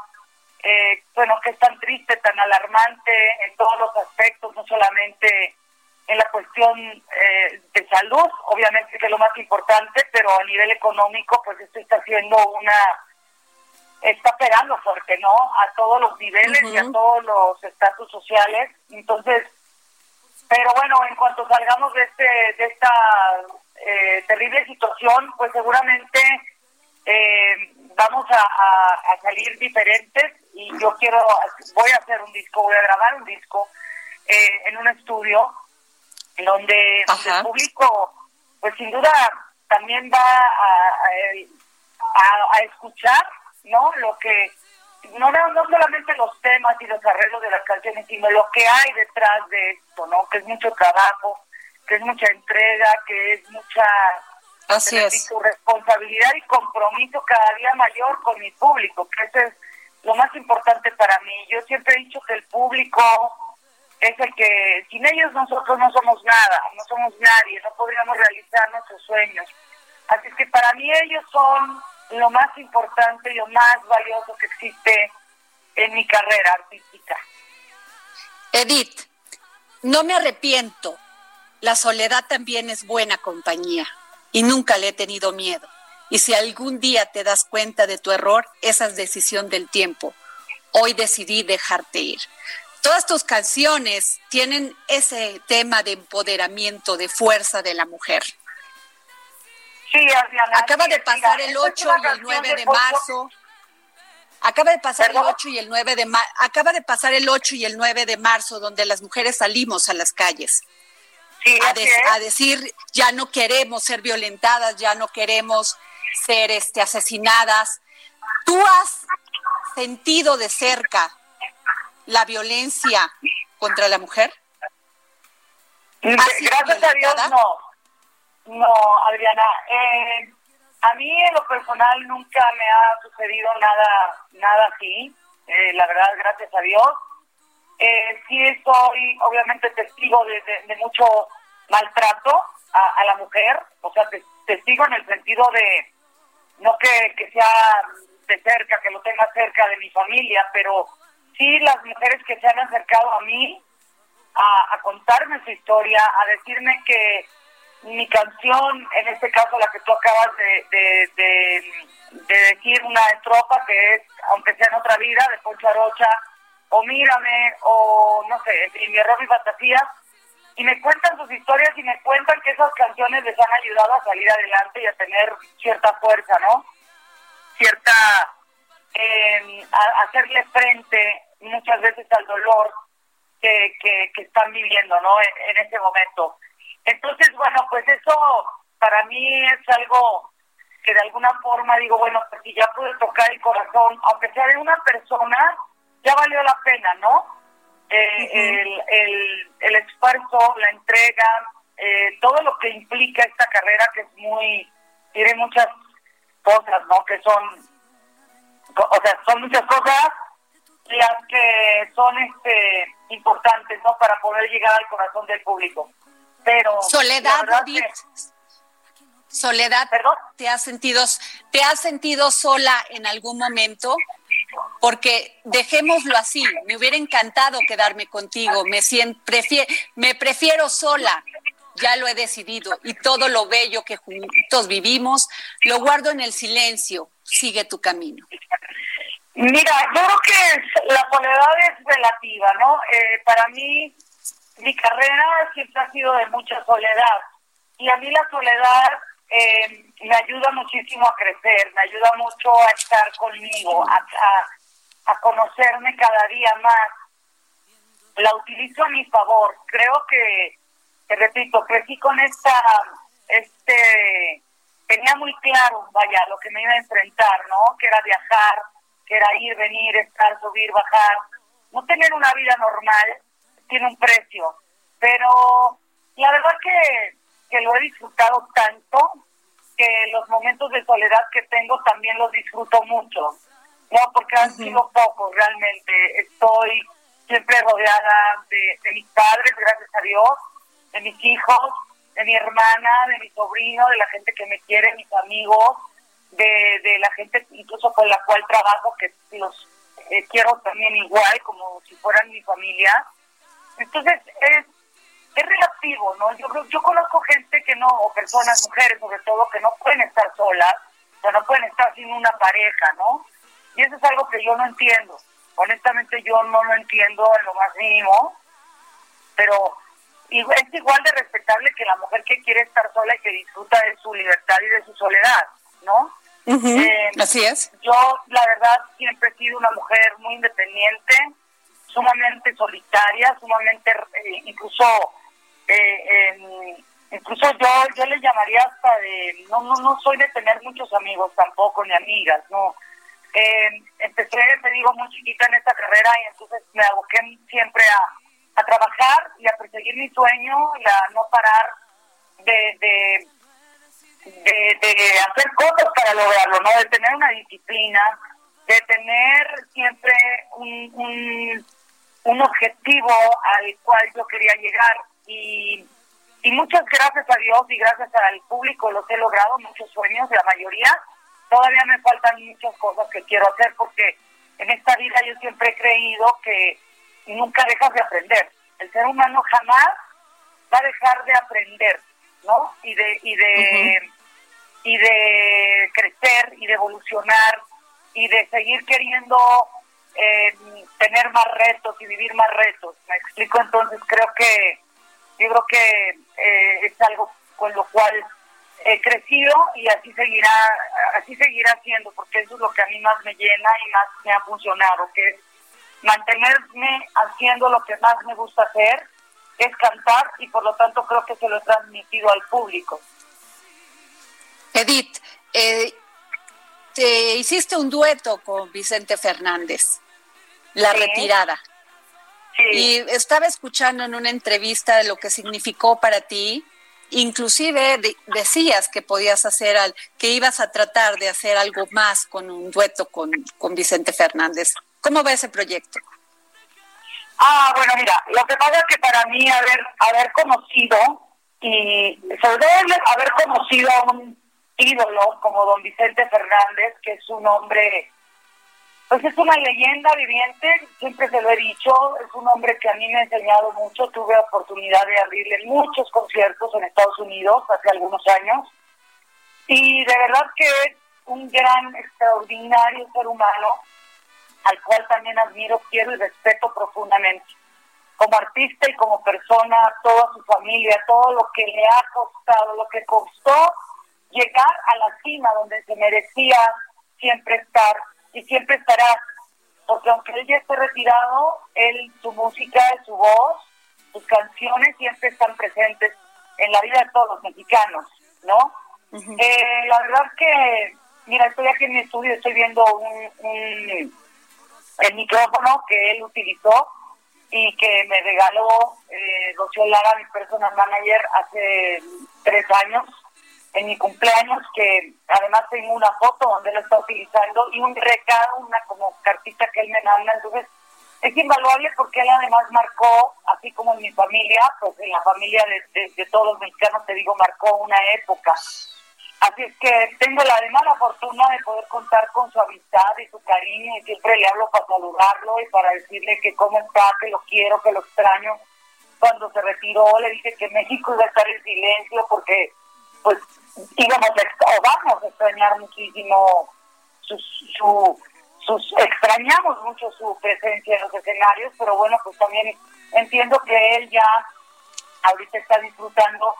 eh, bueno, que es tan triste, tan alarmante en todos los aspectos, no solamente en la cuestión eh, de salud, obviamente que es lo más importante, pero a nivel económico, pues esto está haciendo una, está pegando fuerte, ¿no? A todos los niveles y a todos los estatus sociales. Entonces, pero bueno, en cuanto salgamos de este, de esta eh, terrible situación, pues seguramente eh, vamos a, a salir diferentes y yo quiero, voy a hacer un disco, voy a grabar un disco en un estudio donde, el público, pues sin duda, también va a, a, escuchar, ¿no? Lo que, no, no solamente los temas y los arreglos de las canciones, sino lo que hay detrás de esto, ¿no? Que es mucho trabajo, que es mucha entrega, que es mucha Así es. responsabilidad y compromiso cada día mayor con mi público, que eso es lo más importante para mí. Yo siempre he dicho que el público es el que sin ellos nosotros no somos nada, no somos nadie, no podríamos realizar nuestros sueños. Así que para mí ellos son lo más importante y lo más valioso que existe en mi carrera artística. Edith, no me arrepiento. La soledad también es buena compañía y nunca le he tenido miedo. Y si algún día te das cuenta de tu error, esa es decisión del tiempo. Hoy decidí dejarte ir todas tus canciones tienen ese tema de empoderamiento, de fuerza de la mujer. Sí, Adriana. Acaba de pasar el 8 y el 9 de marzo. Acaba de pasar el 8 y el 9 de marzo. Acaba de pasar el 8 y el 9 de marzo donde las mujeres salimos a las calles. a, a, decir ya no queremos ser violentadas, ya no queremos ser este asesinadas. ¿Tú has sentido de cerca la violencia contra la mujer? Gracias a Dios, no. No, Adriana. Eh, a mí en lo personal nunca me ha sucedido nada, nada así. Eh, la verdad, gracias a Dios. Eh, sí soy obviamente testigo de, mucho maltrato a, la mujer, o sea, testigo en el sentido de, no que, que sea de cerca, que lo tenga cerca de mi familia, pero sí las mujeres que se han acercado a mí a, contarme su historia, a decirme que mi canción, en este caso la que tú acabas de, de, decir, una estrofa que es, aunque sea en otra vida, de Poncho Arocha, o Mírame, o no sé, en Mi Error y Fantasía, y me cuentan sus historias y me cuentan que esas canciones les han ayudado a salir adelante y a tener cierta fuerza, ¿no? Cierta, eh, a hacerle frente muchas veces al dolor que, que, están viviendo, ¿no? En, ese momento. Entonces, bueno, pues eso para mí es algo que de alguna forma digo, bueno, pues si ya pude tocar el corazón, aunque sea de una persona, ya valió la pena, ¿no? Eh, el, el, el, esfuerzo, la entrega, eh, todo lo que implica esta carrera que es muy, tiene muchas cosas, ¿no? Que son, o sea, son muchas cosas las que son este importantes, ¿no? Para poder llegar al corazón del público. Pero Soledad, Soledad, ¿Perdón? ¿te has sentido te has sentido sola en algún momento? Porque dejémoslo así, me hubiera encantado quedarme contigo, me siento, me prefiero sola, ya lo he decidido y todo lo bello que juntos vivimos lo guardo en el silencio, sigue tu camino. Mira, yo creo que la soledad es relativa, ¿no? Eh, para mí, mi carrera siempre ha sido de mucha soledad. Y a mí la soledad eh, me ayuda muchísimo a crecer, me ayuda mucho a estar conmigo, a, a, conocerme cada día más. La utilizo a mi favor. Creo que, te repito, crecí con esta, este, tenía muy claro, vaya, lo que me iba a enfrentar, ¿no? Que era viajar, que era ir, venir, estar, subir, bajar. No tener una vida normal tiene un precio, pero la verdad que, que lo he disfrutado tanto que los momentos de soledad que tengo también los disfruto mucho, ¿no? Porque han sido pocos realmente. Estoy siempre rodeada de, de mis padres, gracias a Dios, de mis hijos, de mi hermana, de mi sobrino, de la gente que me quiere, mis amigos, de, de la gente incluso con la cual trabajo, que los eh, quiero también igual, como si fueran mi familia. Entonces, es, es relativo, ¿no? Yo yo conozco gente que no, o personas, mujeres sobre todo, que no pueden estar solas, o sea, no pueden estar sin una pareja, ¿no? Y eso es algo que yo no entiendo. Honestamente, yo no lo entiendo en lo más mínimo, pero es igual de respetable que la mujer que quiere estar sola y que disfruta de su libertad y de su soledad, ¿no? Eh, Así es. Yo, la verdad, siempre he sido una mujer muy independiente, sumamente solitaria, sumamente, eh, incluso, eh, incluso yo, yo le llamaría hasta de, no, no, no soy de tener muchos amigos tampoco, ni amigas, no. empecé, te digo, muy chiquita en esta carrera y entonces me aboqué siempre a, a trabajar y a perseguir mi sueño y a no parar de, de de, hacer cosas para lograrlo, ¿no? De tener una disciplina, de tener siempre un, objetivo al cual yo quería llegar. Y, y muchas gracias a Dios y gracias al público los he logrado, muchos sueños, la mayoría. Todavía me faltan muchas cosas que quiero hacer porque en esta vida yo siempre he creído que nunca dejas de aprender. El ser humano jamás va a dejar de aprender, ¿no? Y de, y de, y de crecer y de evolucionar y de seguir queriendo eh, tener más retos y vivir más retos. Me explico entonces, creo que yo creo que eh, es algo con lo cual he crecido y así seguirá así seguirá siendo porque eso es lo que a mí más me llena y más me ha funcionado que es mantenerme haciendo lo que más me gusta hacer es cantar y por lo tanto creo que se lo he transmitido al público. Edith, eh, te hiciste un dueto con Vicente Fernández, La Retirada. Y estaba escuchando en una entrevista de lo que significó para ti, inclusive decías que podías hacer, al, que ibas a tratar de hacer algo más con un dueto con, con Vicente Fernández. ¿Cómo va ese proyecto? Ah, bueno, mira, lo que pasa es que para mí haber, haber conocido y sobre todo haber conocido a un ídolos como don Vicente Fernández, que es un hombre, pues es una leyenda viviente, siempre se lo he dicho, es un hombre que a mí me ha enseñado mucho, tuve oportunidad de abrirle muchos conciertos en Estados Unidos hace algunos años, y de verdad que es un gran, extraordinario ser humano, al cual también admiro, quiero y respeto profundamente. Como artista y como persona, toda su familia, todo lo que le ha costado, lo que costó llegar a la cima donde se merecía siempre estar y siempre estará. Porque aunque él ya esté retirado, él, su música, su voz, sus canciones siempre están presentes en la vida de todos los mexicanos, ¿no? eh, la verdad que, mira, estoy aquí en mi estudio, estoy viendo un, un el micrófono que él utilizó y que me regaló eh, Rocío Lara, mi personal manager, hace tres años, en mi cumpleaños, que además tengo una foto donde lo está utilizando y un recado, una como cartita que él me manda. Entonces, es invaluable porque él además marcó, así como en mi familia, pues en la familia de, de todos los mexicanos, te digo, marcó una época. Así es que tengo la, además la fortuna de poder contar con su amistad y su cariño y siempre le hablo para saludarlo y para decirle que cómo está, que lo quiero, que lo extraño. Cuando se retiró le dije que México iba a estar en silencio porque pues íbamos o vamos a extrañar muchísimo su, su, sus, extrañamos mucho su presencia en los escenarios, pero bueno, pues también entiendo que él ya ahorita está disfrutando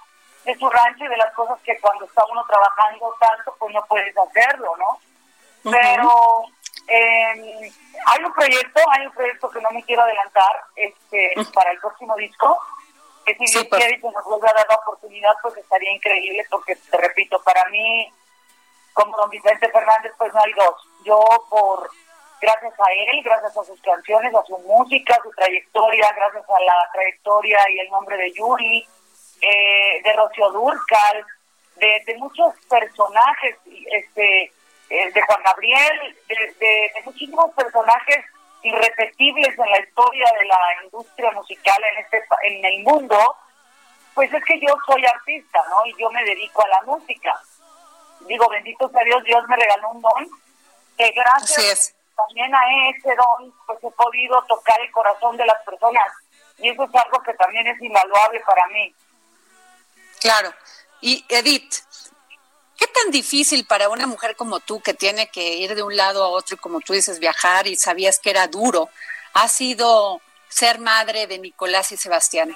de su rancho y de las cosas que cuando está uno trabajando tanto, pues no puedes hacerlo, ¿no? Pero eh, hay un proyecto, hay un proyecto que no me quiero adelantar este, para el próximo disco, que si Dios quiere y se nos vuelve a dar la oportunidad, pues estaría increíble, porque te repito, para mí, como don Vicente Fernández, pues no hay dos. Yo por gracias a él, gracias a sus canciones, a su música, a su trayectoria, gracias a la trayectoria y el nombre de Yuri, eh, de Rocío Durcal, de, muchos personajes, este, eh, de Juan Gabriel, de, muchísimos personajes irrepetibles en la historia de la industria musical en este en el mundo, pues es que yo soy artista, ¿no? Y yo me dedico a la música. Digo, bendito sea Dios, Dios me regaló un don que gracias también a ese don pues he podido tocar el corazón de las personas y eso es algo que también es invaluable para mí. Claro. Y Edith, ¿qué tan difícil para una mujer como tú que tiene que ir de un lado a otro y como tú dices viajar y sabías que era duro, ha sido ser madre de Nicolás y Sebastián?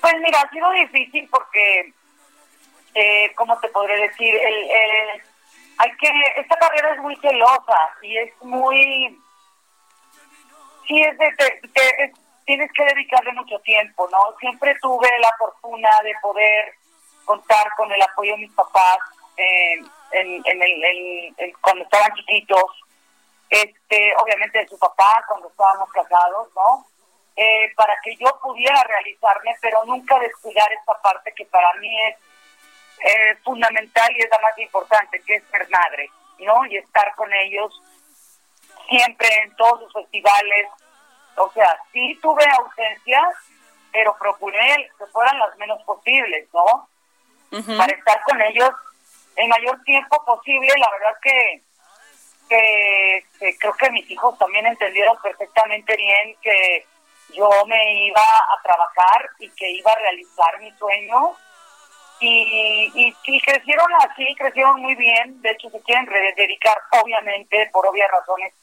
Pues mira, ha sido difícil porque, eh, ¿cómo te podré decir? El, hay que, esta carrera es muy celosa y es muy, sí es de, de, tienes que dedicarle mucho tiempo, ¿no? Siempre tuve la fortuna de poder contar con el apoyo de mis papás eh, en, en, el, cuando estaban chiquitos, este, obviamente de su papá cuando estábamos casados, ¿no? Eh, para que yo pudiera realizarme, pero nunca descuidar esta parte que para mí es eh, fundamental y es la más importante, que es ser madre, ¿no? Y estar con ellos siempre en todos los festivales, o sea, sí tuve ausencias, pero procuré que fueran las menos posibles, ¿no? Para estar con ellos el mayor tiempo posible. La verdad que, que, creo que mis hijos también entendieron perfectamente bien que yo me iba a trabajar y que iba a realizar mi sueño. Y, y, y, crecieron así, crecieron muy bien. De hecho, se quieren dedicar, obviamente, por obvias razones,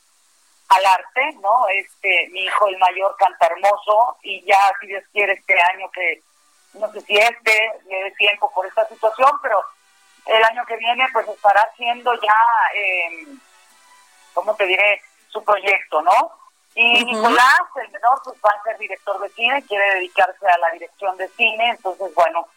al arte, ¿no? Este, mi hijo el mayor canta hermoso y ya si Dios quiere este año que no sé si este le dé tiempo por esta situación, pero el año que viene pues estará haciendo ya, eh, ¿cómo te diré? Su proyecto, ¿no? Y Nicolás, el menor, pues va a ser director de cine, quiere dedicarse a la dirección de cine, entonces bueno,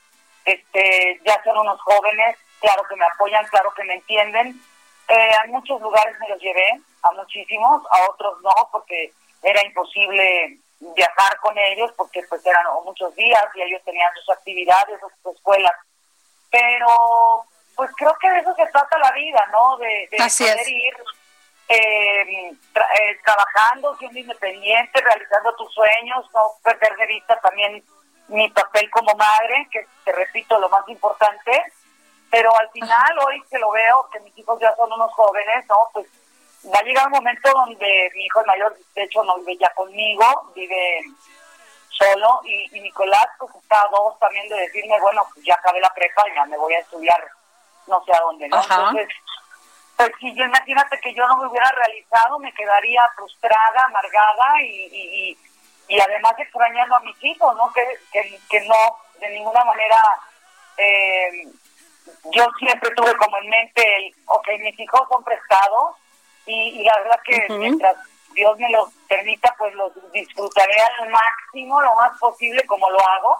este, ya son unos jóvenes, claro que me apoyan, claro que me entienden. Eh, a muchos lugares me los llevé, a muchísimos, a otros no, porque era imposible viajar con ellos, porque pues eran muchos días y ellos tenían sus actividades, sus escuelas. Pero pues creo que de eso se trata la vida, ¿no? De, poder ir eh, eh, trabajando, siendo independiente, realizando tus sueños, no perder de vista también mi papel como madre, que te repito, lo más importante. Pero al final, hoy que lo veo, que mis hijos ya son unos jóvenes, ¿no? Pues va a llegar un momento donde mi hijo mayor, de hecho, no vive ya conmigo, vive solo, y, Nicolás, pues está a dos también de decirme, bueno, pues ya acabé la prepa, ya me voy a estudiar no sé a dónde, ¿no? Entonces, pues si yo imagínate que yo no me hubiera realizado, me quedaría frustrada, amargada y, y, además extrañando a mis hijos, ¿no? Que, que, no, de ninguna manera, eh, yo siempre tuve como en mente el, ok, mis hijos son prestados y, la verdad que mientras Dios me los permita, pues los disfrutaré al máximo, lo más posible como lo hago.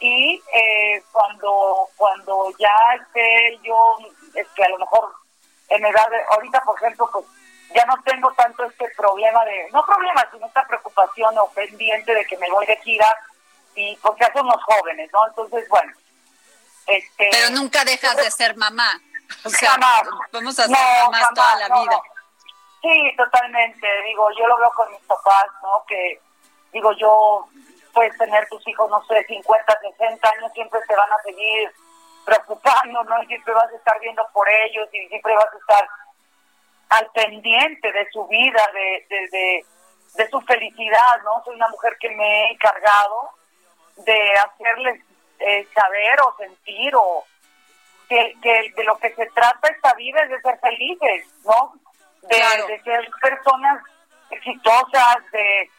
Y eh, cuando cuando ya esté yo, es que a lo mejor en edad, de, ahorita por ejemplo, pues ya no tengo tanto este problema de, no problema, sino esta preocupación o pendiente de que me voy de gira y porque ya somos jóvenes, ¿no? Entonces, bueno. Este, Pero nunca dejas de ser mamá. O sea, vamos a ser mamás toda la vida. Sí, totalmente. Digo, yo lo veo con mis papás, ¿no? Que, digo, yo, puedes tener tus hijos, no sé, 50, 60 años, siempre te van a seguir preocupando, ¿no? siempre vas a estar viendo por ellos y siempre vas a estar al pendiente de su vida, de, de, de, su felicidad, ¿no? Soy una mujer que me he encargado de hacerles eh, saber o sentir o que, que de lo que se trata esta vida es de ser felices, ¿no? De, ser personas exitosas, de,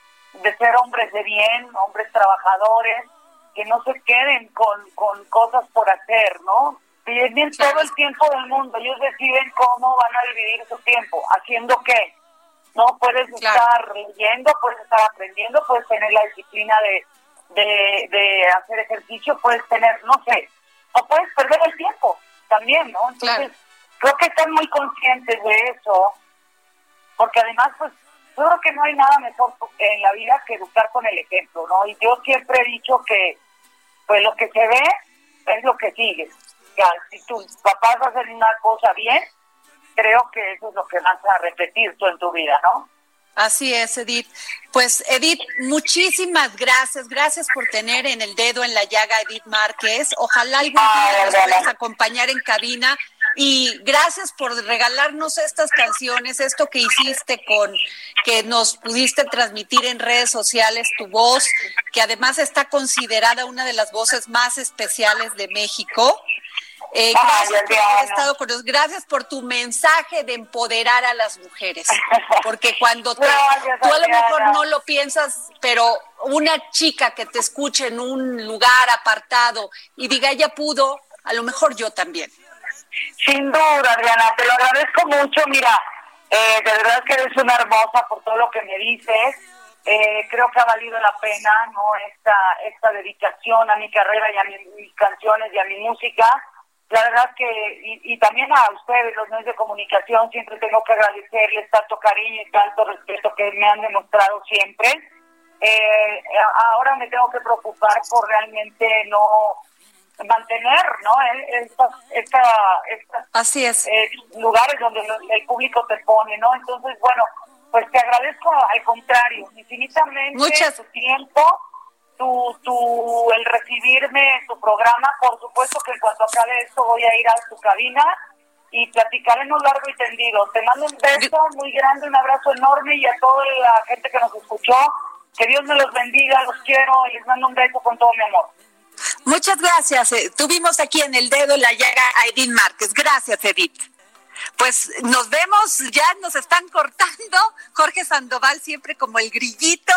de ser hombres de bien, hombres trabajadores, que no se queden con, con cosas por hacer, ¿no? Tienen todo el tiempo del mundo, ellos deciden cómo van a dividir su tiempo, haciendo qué. No puedes estar leyendo, puedes estar aprendiendo, puedes tener la disciplina de, de, de hacer ejercicio, puedes tener, no sé, o puedes perder el tiempo también, ¿no? Entonces, creo que están muy conscientes de eso porque además, pues, yo creo que no hay nada mejor en la vida que educar con el ejemplo, ¿no? Y yo siempre he dicho que, pues, lo que se ve es lo que sigue. sea, si tus papás hacen una cosa bien, creo que eso es lo que vas a repetir tú en tu vida, ¿no? Así es, Edith. Pues Edith, muchísimas gracias. Gracias por tener en el dedo en la llaga Edith Márquez. Ojalá algún día nos puedas acompañar en cabina. Y gracias por regalarnos estas canciones, esto que hiciste con, que nos pudiste transmitir en redes sociales, tu voz, que además está considerada una de las voces más especiales de México. Eh, gracias por haber estado con nosotros. Gracias por tu mensaje de empoderar a las mujeres. Porque cuando tú a lo mejor no lo piensas, pero una chica que te escuche en un lugar apartado y diga, ella pudo, a lo mejor yo también. Sin duda, Adriana, te lo agradezco mucho. Mira, eh, de verdad que eres una hermosa por todo lo que me dices. Eh, creo que ha valido la pena no esta esta dedicación a mi carrera y a mis canciones y a mi música la verdad que, y, también a ustedes, los medios de comunicación, siempre tengo que agradecerles tanto cariño y tanto respeto que me han demostrado siempre. Eh, ahora me tengo que preocupar por realmente no mantener no estas esta, así es eh, lugares donde el público te pone no entonces bueno pues te agradezco al contrario infinitamente Muchas... tu tiempo tu, tu, el recibirme en tu programa. Por supuesto que en cuanto acabe esto voy a ir a tu cabina y platicaremos largo y tendido. Te mando un beso muy grande, un abrazo enorme y a toda la gente que nos escuchó. Que Dios me los bendiga, los quiero y les mando un beso con todo mi amor. Muchas gracias. Eh, tuvimos aquí en el dedo la llaga a Edith Márquez. Gracias, Edith. Pues nos vemos, ya nos están cortando. Jorge Sandoval siempre como el grillito,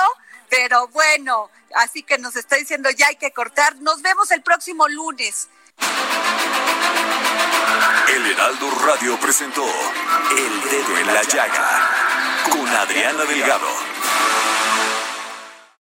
pero bueno, así que nos está diciendo ya hay que cortar. Nos vemos el próximo lunes. El Heraldo Radio presentó El Dedo en la Llaga con Adriana Delgado.